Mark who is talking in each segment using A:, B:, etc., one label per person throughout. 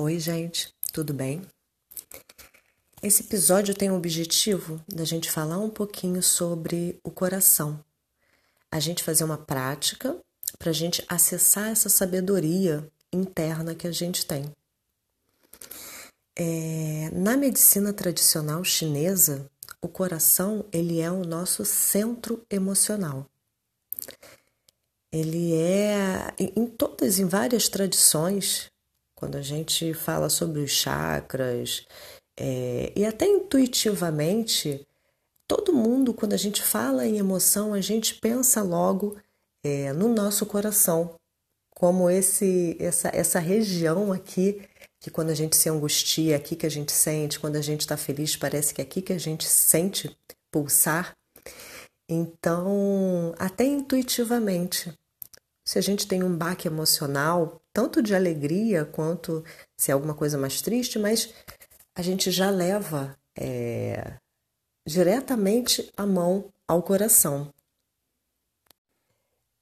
A: Oi, gente, tudo bem? Esse episódio tem o objetivo da gente falar um pouquinho sobre o coração. A gente fazer uma prática para a gente acessar essa sabedoria interna que a gente tem. É, na medicina tradicional chinesa, o coração ele é o nosso centro emocional. Ele é em todas, em várias tradições, quando a gente fala sobre os chakras, é, e até intuitivamente, todo mundo, quando a gente fala em emoção, a gente pensa logo é, no nosso coração, como esse, essa, essa região aqui, que quando a gente se angustia, é aqui que a gente sente, quando a gente está feliz, parece que é aqui que a gente sente pulsar. Então, até intuitivamente, se a gente tem um baque emocional, tanto de alegria quanto se é alguma coisa mais triste, mas a gente já leva é, diretamente a mão ao coração.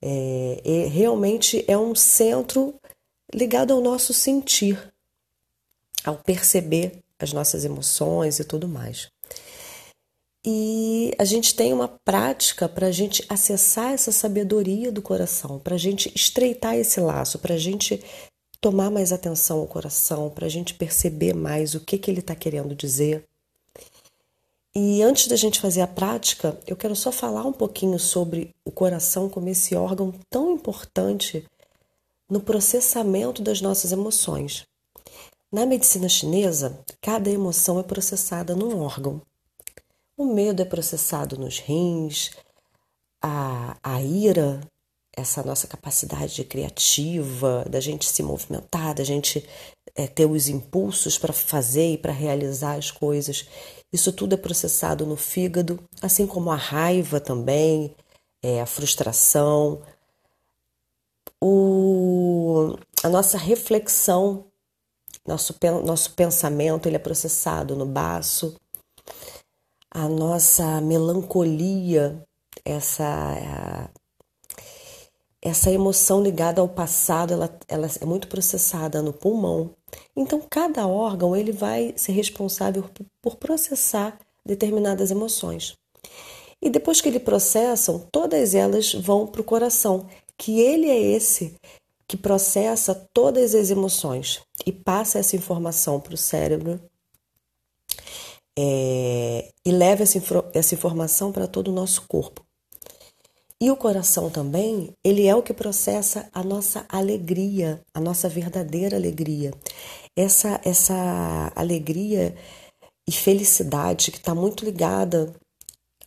A: É, realmente é um centro ligado ao nosso sentir, ao perceber as nossas emoções e tudo mais. E a gente tem uma prática para a gente acessar essa sabedoria do coração, para a gente estreitar esse laço, para a gente tomar mais atenção ao coração, para a gente perceber mais o que, que ele está querendo dizer. E antes da gente fazer a prática, eu quero só falar um pouquinho sobre o coração como esse órgão tão importante no processamento das nossas emoções. Na medicina chinesa, cada emoção é processada num órgão. O medo é processado nos rins, a, a ira, essa nossa capacidade criativa, da gente se movimentar, da gente é, ter os impulsos para fazer e para realizar as coisas. Isso tudo é processado no fígado, assim como a raiva também, é, a frustração, o, a nossa reflexão, nosso, nosso pensamento, ele é processado no baço a nossa melancolia, essa essa emoção ligada ao passado, ela, ela é muito processada no pulmão. Então, cada órgão ele vai ser responsável por processar determinadas emoções. E depois que ele processam, todas elas vão para o coração, que ele é esse que processa todas as emoções e passa essa informação para o cérebro é, e leva essa, essa informação para todo o nosso corpo. E o coração também, ele é o que processa a nossa alegria, a nossa verdadeira alegria. Essa, essa alegria e felicidade que está muito ligada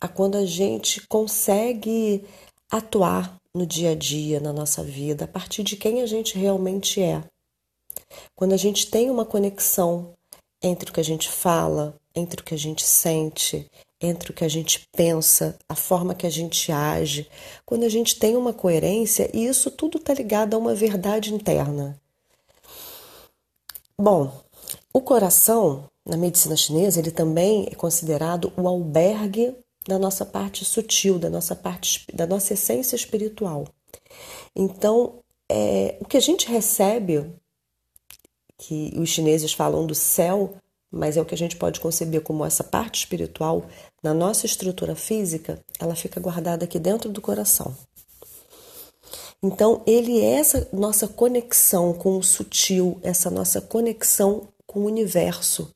A: a quando a gente consegue atuar no dia a dia, na nossa vida, a partir de quem a gente realmente é. Quando a gente tem uma conexão entre o que a gente fala, entre o que a gente sente, entre o que a gente pensa, a forma que a gente age. Quando a gente tem uma coerência, e isso tudo está ligado a uma verdade interna. Bom, o coração, na medicina chinesa, ele também é considerado o albergue da nossa parte sutil, da nossa parte, da nossa essência espiritual. Então, é, o que a gente recebe, que os chineses falam do céu, mas é o que a gente pode conceber como essa parte espiritual na nossa estrutura física, ela fica guardada aqui dentro do coração. Então, ele é essa nossa conexão com o sutil, essa nossa conexão com o universo,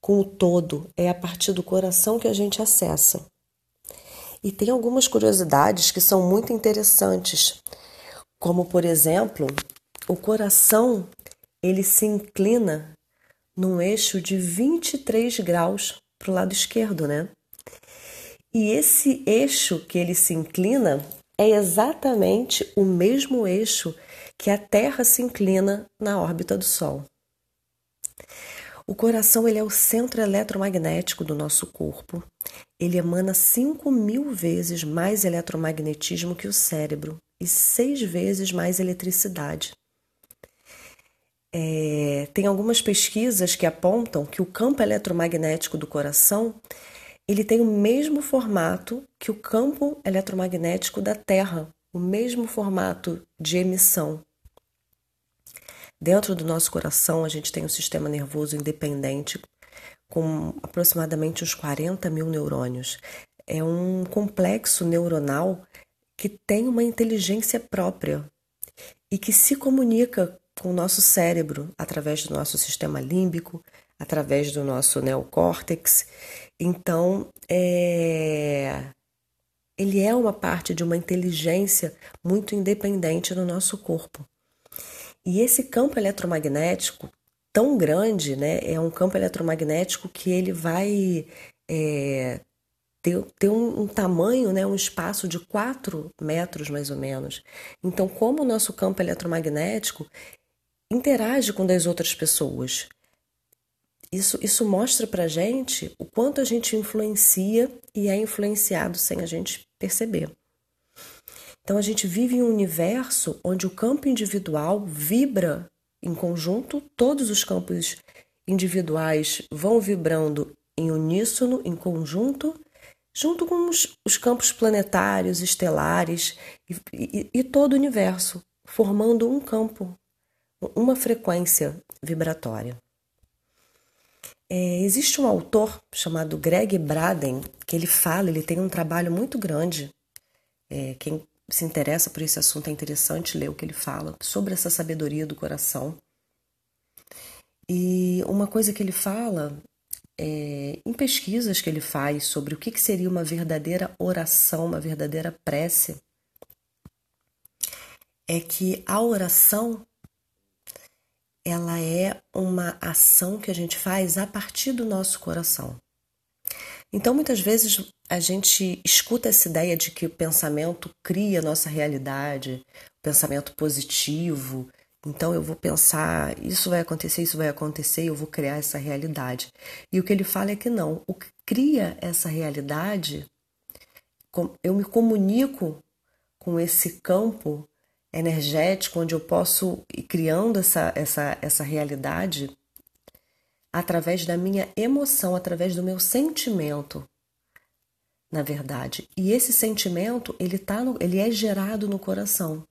A: com o todo. É a partir do coração que a gente acessa. E tem algumas curiosidades que são muito interessantes, como por exemplo, o coração ele se inclina num eixo de 23 graus para o lado esquerdo, né? E esse eixo que ele se inclina é exatamente o mesmo eixo que a Terra se inclina na órbita do Sol. O coração ele é o centro eletromagnético do nosso corpo. Ele emana 5 mil vezes mais eletromagnetismo que o cérebro e seis vezes mais eletricidade. É, tem algumas pesquisas que apontam que o campo eletromagnético do coração ele tem o mesmo formato que o campo eletromagnético da Terra, o mesmo formato de emissão. Dentro do nosso coração, a gente tem um sistema nervoso independente com aproximadamente uns 40 mil neurônios. É um complexo neuronal que tem uma inteligência própria e que se comunica com o nosso cérebro através do nosso sistema límbico, através do nosso neocórtex. Então, é... ele é uma parte de uma inteligência muito independente no nosso corpo. E esse campo eletromagnético tão grande, né, é um campo eletromagnético que ele vai é, ter, ter um, um, tamanho, né, um espaço de 4 metros mais ou menos. Então, como o nosso campo eletromagnético interage com das outras pessoas. Isso, isso mostra para gente o quanto a gente influencia e é influenciado sem a gente perceber. Então a gente vive em um universo onde o campo individual vibra em conjunto, todos os campos individuais vão vibrando em uníssono, em conjunto, junto com os, os campos planetários, estelares e, e, e todo o universo, formando um campo, uma frequência vibratória. É, existe um autor chamado Greg Braden que ele fala, ele tem um trabalho muito grande. É, quem se interessa por esse assunto é interessante ler o que ele fala sobre essa sabedoria do coração. E uma coisa que ele fala é, em pesquisas que ele faz sobre o que, que seria uma verdadeira oração, uma verdadeira prece, é que a oração ela é uma ação que a gente faz a partir do nosso coração. Então, muitas vezes a gente escuta essa ideia de que o pensamento cria a nossa realidade, pensamento positivo. Então, eu vou pensar, isso vai acontecer, isso vai acontecer, eu vou criar essa realidade. E o que ele fala é que não. O que cria essa realidade, eu me comunico com esse campo energético onde eu posso ir criando essa, essa, essa realidade através da minha emoção, através do meu sentimento, na verdade. E esse sentimento, ele tá no, ele é gerado no coração.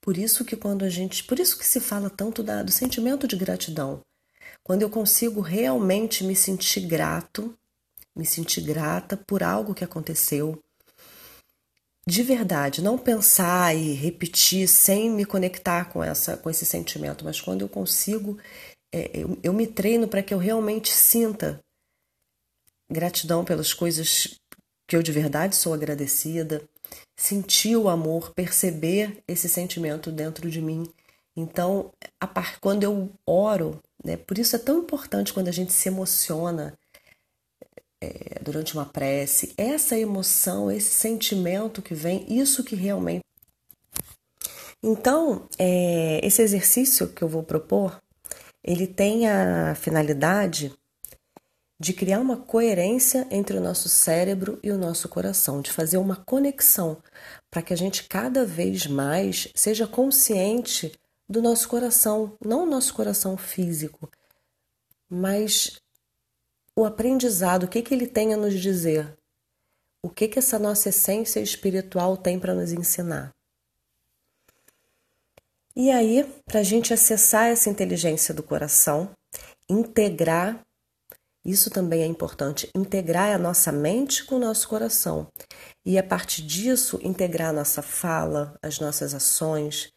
A: Por isso que quando a gente, por isso que se fala tanto da, do sentimento de gratidão. Quando eu consigo realmente me sentir grato, me sentir grata por algo que aconteceu, de verdade, não pensar e repetir sem me conectar com essa com esse sentimento, mas quando eu consigo, é, eu, eu me treino para que eu realmente sinta gratidão pelas coisas que eu de verdade sou agradecida, sentir o amor, perceber esse sentimento dentro de mim. Então, par, quando eu oro, né, por isso é tão importante quando a gente se emociona, é, durante uma prece, essa emoção, esse sentimento que vem, isso que realmente. Então, é, esse exercício que eu vou propor, ele tem a finalidade de criar uma coerência entre o nosso cérebro e o nosso coração, de fazer uma conexão para que a gente cada vez mais seja consciente do nosso coração, não o nosso coração físico, mas o aprendizado, o que, que ele tem a nos dizer? O que, que essa nossa essência espiritual tem para nos ensinar? E aí, para a gente acessar essa inteligência do coração, integrar, isso também é importante, integrar a nossa mente com o nosso coração. E a partir disso, integrar a nossa fala, as nossas ações,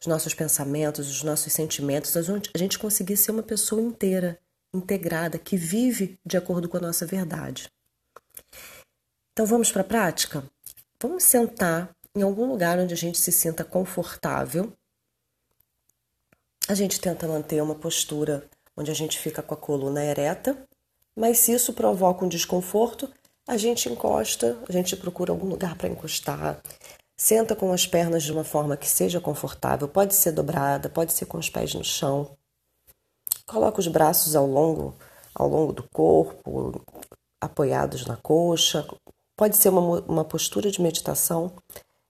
A: os nossos pensamentos, os nossos sentimentos, a gente conseguir ser uma pessoa inteira integrada, que vive de acordo com a nossa verdade. Então vamos para a prática? Vamos sentar em algum lugar onde a gente se sinta confortável. A gente tenta manter uma postura onde a gente fica com a coluna ereta, mas se isso provoca um desconforto, a gente encosta, a gente procura algum lugar para encostar. Senta com as pernas de uma forma que seja confortável, pode ser dobrada, pode ser com os pés no chão. Coloca os braços ao longo, ao longo do corpo, apoiados na coxa. Pode ser uma, uma postura de meditação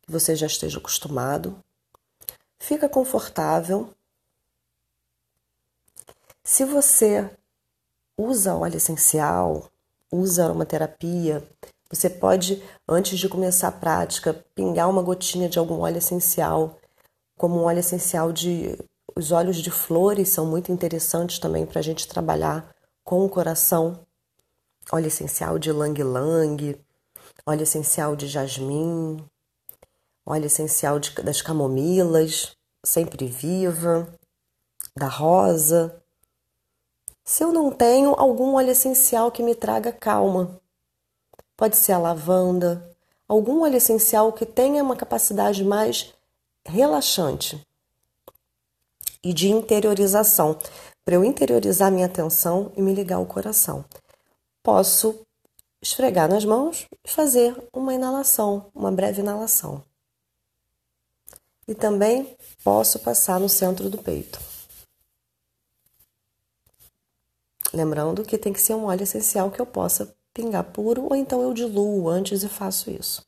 A: que você já esteja acostumado. Fica confortável. Se você usa óleo essencial, usa aromaterapia, você pode, antes de começar a prática, pingar uma gotinha de algum óleo essencial, como um óleo essencial de os óleos de flores são muito interessantes também para a gente trabalhar com o coração. Óleo essencial de lang-lang, óleo essencial de jasmim, óleo essencial de, das camomilas, sempre viva, da rosa. Se eu não tenho algum óleo essencial que me traga calma, pode ser a lavanda, algum óleo essencial que tenha uma capacidade mais relaxante e de interiorização, para eu interiorizar minha atenção e me ligar ao coração. Posso esfregar nas mãos e fazer uma inalação, uma breve inalação. E também posso passar no centro do peito. Lembrando que tem que ser um óleo essencial que eu possa pingar puro ou então eu diluo antes e faço isso.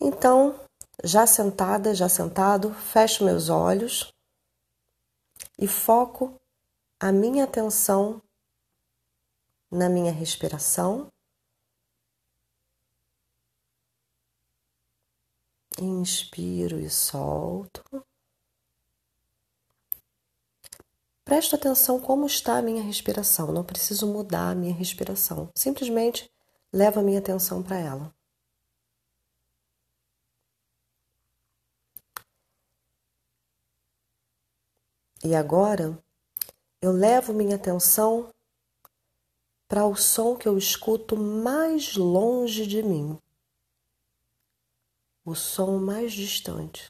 A: Então, já sentada, já sentado, fecho meus olhos e foco a minha atenção na minha respiração. Inspiro e solto. Preste atenção como está a minha respiração. Não preciso mudar a minha respiração. Simplesmente levo a minha atenção para ela. E agora eu levo minha atenção para o som que eu escuto mais longe de mim, o som mais distante.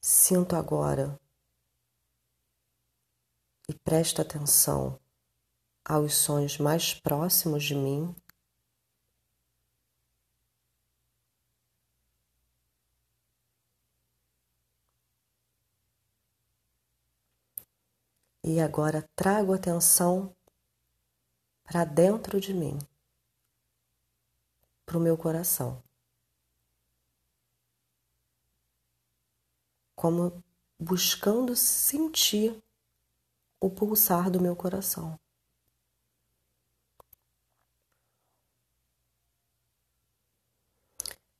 A: Sinto agora e presto atenção aos sons mais próximos de mim E agora trago atenção para dentro de mim, para o meu coração. Como buscando sentir o pulsar do meu coração.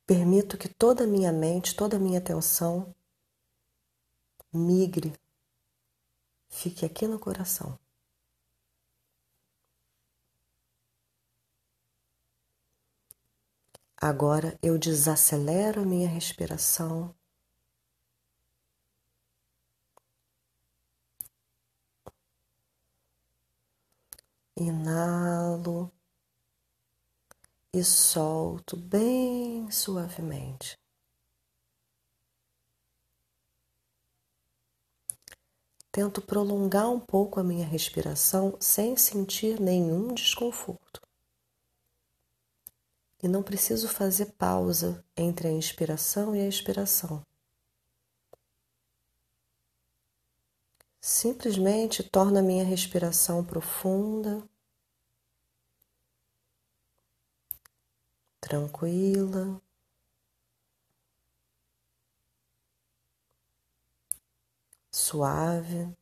A: Permito que toda a minha mente, toda a minha atenção migre fique aqui no coração. Agora eu desacelero a minha respiração. Inalo e solto bem suavemente. Tento prolongar um pouco a minha respiração sem sentir nenhum desconforto. E não preciso fazer pausa entre a inspiração e a expiração. Simplesmente torna a minha respiração profunda, tranquila. Suave.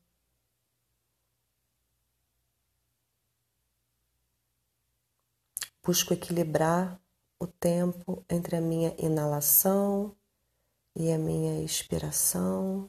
A: Busco equilibrar o tempo entre a minha inalação e a minha expiração.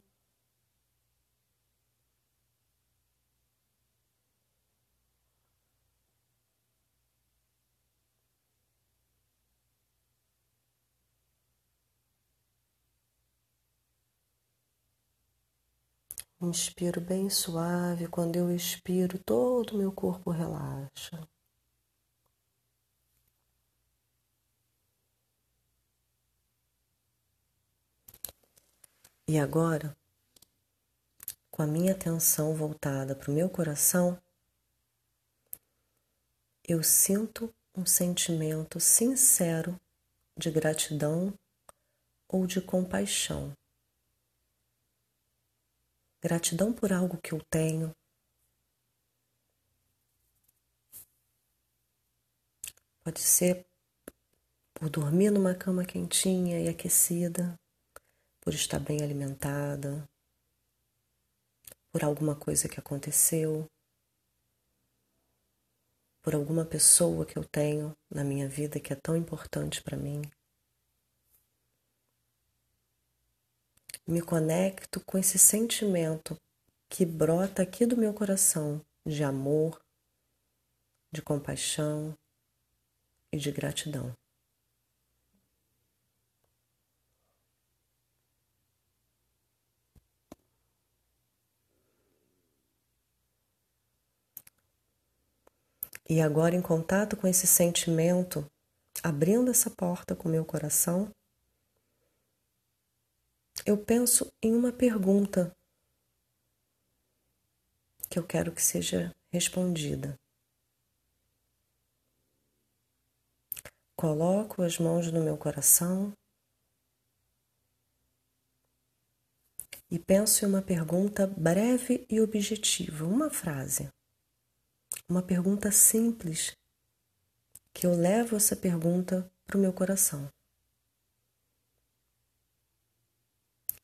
A: Inspiro bem suave, quando eu expiro, todo o meu corpo relaxa. E agora, com a minha atenção voltada para o meu coração, eu sinto um sentimento sincero de gratidão ou de compaixão. Gratidão por algo que eu tenho. Pode ser por dormir numa cama quentinha e aquecida, por estar bem alimentada, por alguma coisa que aconteceu, por alguma pessoa que eu tenho na minha vida que é tão importante para mim. Me conecto com esse sentimento que brota aqui do meu coração de amor, de compaixão e de gratidão. E agora, em contato com esse sentimento, abrindo essa porta com meu coração, eu penso em uma pergunta que eu quero que seja respondida. Coloco as mãos no meu coração e penso em uma pergunta breve e objetiva, uma frase uma pergunta simples que eu levo essa pergunta para o meu coração.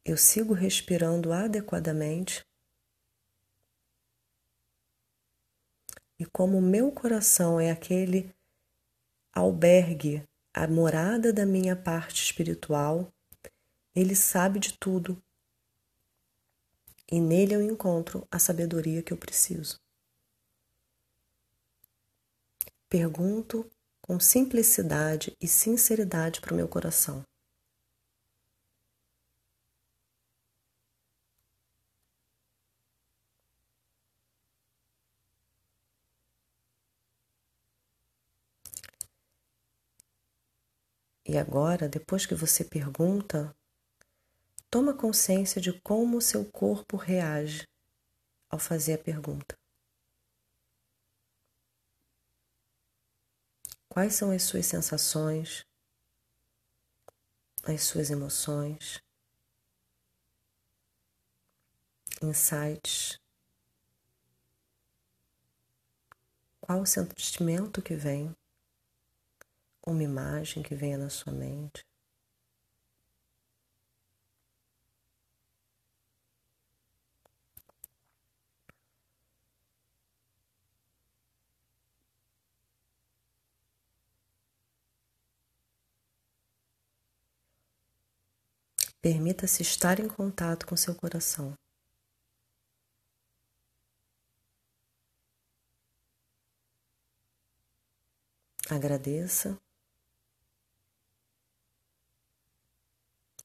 A: Eu sigo respirando adequadamente e como meu coração é aquele albergue, a morada da minha parte espiritual, ele sabe de tudo e nele eu encontro a sabedoria que eu preciso. Pergunto com simplicidade e sinceridade para o meu coração. E agora, depois que você pergunta, toma consciência de como o seu corpo reage ao fazer a pergunta. Quais são as suas sensações, as suas emoções, insights? Qual o sentimento que vem? Uma imagem que venha na sua mente? Permita-se estar em contato com seu coração. Agradeça.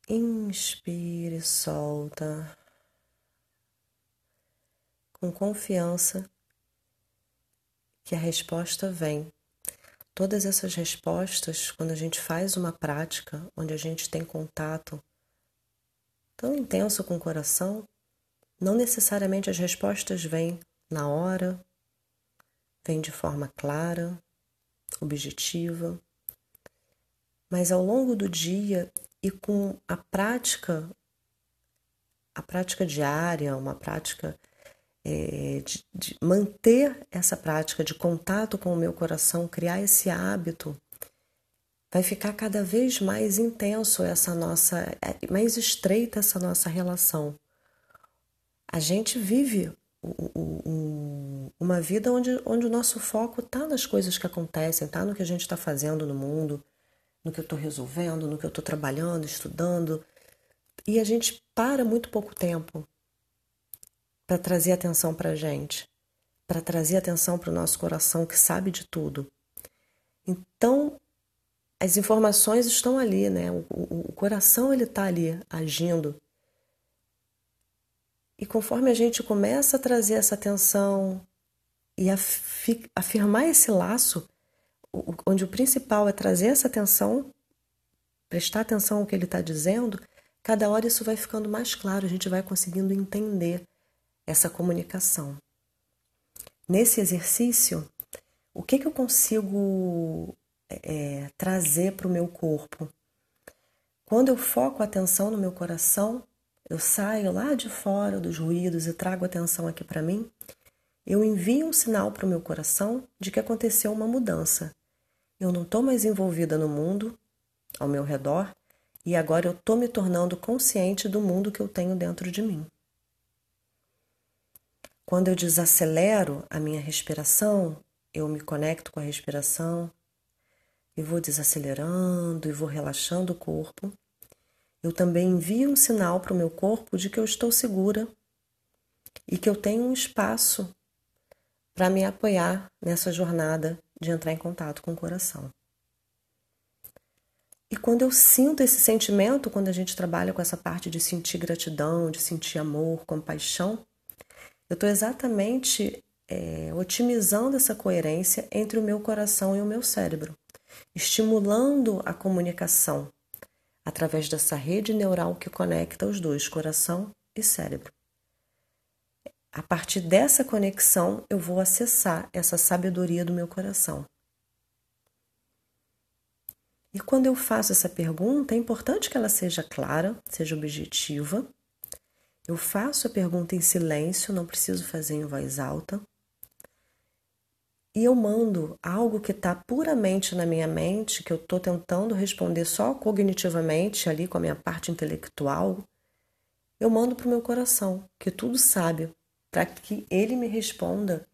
A: Inspire, solta. Com confiança que a resposta vem. Todas essas respostas, quando a gente faz uma prática onde a gente tem contato tão intenso com o coração, não necessariamente as respostas vêm na hora, vêm de forma clara, objetiva, mas ao longo do dia e com a prática, a prática diária, uma prática é, de, de manter essa prática de contato com o meu coração, criar esse hábito vai ficar cada vez mais intenso essa nossa, é, mais estreita essa nossa relação. A gente vive uma vida onde, onde o nosso foco está nas coisas que acontecem, está no que a gente está fazendo no mundo, no que eu estou resolvendo, no que eu estou trabalhando, estudando. E a gente para muito pouco tempo para trazer atenção para a gente, para trazer atenção para o nosso coração que sabe de tudo. Então, as informações estão ali, né? O, o, o coração ele está ali agindo. E conforme a gente começa a trazer essa atenção e afi, afirmar esse laço, onde o principal é trazer essa atenção, prestar atenção ao que ele está dizendo, cada hora isso vai ficando mais claro, a gente vai conseguindo entender essa comunicação. Nesse exercício, o que, que eu consigo é, trazer para o meu corpo. Quando eu foco a atenção no meu coração, eu saio lá de fora dos ruídos e trago atenção aqui para mim, eu envio um sinal para o meu coração de que aconteceu uma mudança. Eu não estou mais envolvida no mundo ao meu redor e agora eu estou me tornando consciente do mundo que eu tenho dentro de mim. Quando eu desacelero a minha respiração, eu me conecto com a respiração e vou desacelerando e vou relaxando o corpo, eu também envio um sinal para o meu corpo de que eu estou segura e que eu tenho um espaço para me apoiar nessa jornada de entrar em contato com o coração. E quando eu sinto esse sentimento, quando a gente trabalha com essa parte de sentir gratidão, de sentir amor, compaixão, eu estou exatamente é, otimizando essa coerência entre o meu coração e o meu cérebro, estimulando a comunicação através dessa rede neural que conecta os dois, coração e cérebro. A partir dessa conexão, eu vou acessar essa sabedoria do meu coração. E quando eu faço essa pergunta, é importante que ela seja clara, seja objetiva. Eu faço a pergunta em silêncio, não preciso fazer em voz alta. E eu mando algo que está puramente na minha mente, que eu estou tentando responder só cognitivamente, ali com a minha parte intelectual. Eu mando para o meu coração, que tudo sabe, para que ele me responda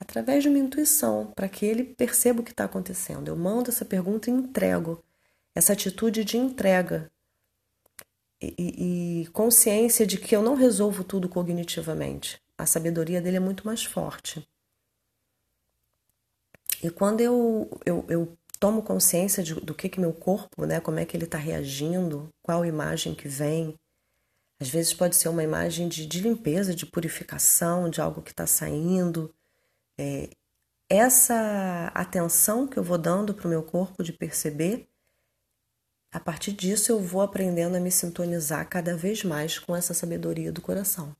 A: através de uma intuição, para que ele perceba o que está acontecendo. Eu mando essa pergunta e entrego essa atitude de entrega e, e, e consciência de que eu não resolvo tudo cognitivamente. A sabedoria dele é muito mais forte. E quando eu, eu, eu tomo consciência de, do que, que meu corpo, né, como é que ele está reagindo, qual imagem que vem, às vezes pode ser uma imagem de, de limpeza, de purificação, de algo que está saindo. É, essa atenção que eu vou dando para o meu corpo de perceber, a partir disso eu vou aprendendo a me sintonizar cada vez mais com essa sabedoria do coração.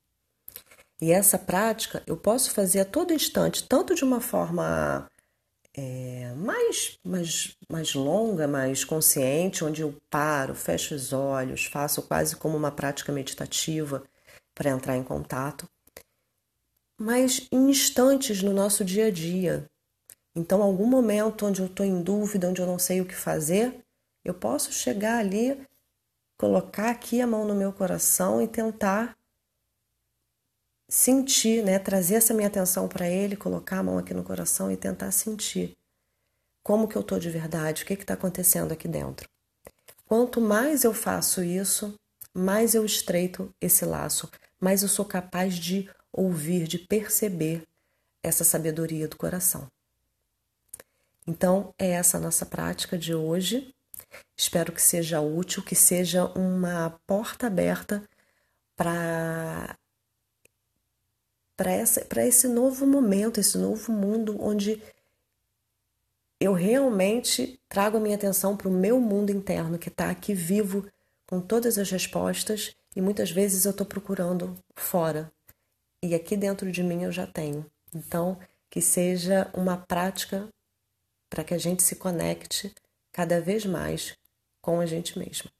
A: E essa prática eu posso fazer a todo instante, tanto de uma forma é, mais, mais, mais longa, mais consciente, onde eu paro, fecho os olhos, faço quase como uma prática meditativa para entrar em contato, mas em instantes no nosso dia a dia. Então, algum momento onde eu estou em dúvida, onde eu não sei o que fazer, eu posso chegar ali, colocar aqui a mão no meu coração e tentar sentir, né, trazer essa minha atenção para ele, colocar a mão aqui no coração e tentar sentir como que eu tô de verdade, o que está acontecendo aqui dentro. Quanto mais eu faço isso, mais eu estreito esse laço, mais eu sou capaz de ouvir, de perceber essa sabedoria do coração. Então, é essa a nossa prática de hoje. Espero que seja útil, que seja uma porta aberta para para esse novo momento, esse novo mundo onde eu realmente trago a minha atenção para o meu mundo interno que está aqui vivo com todas as respostas e muitas vezes eu estou procurando fora e aqui dentro de mim eu já tenho. Então, que seja uma prática para que a gente se conecte cada vez mais com a gente mesmo.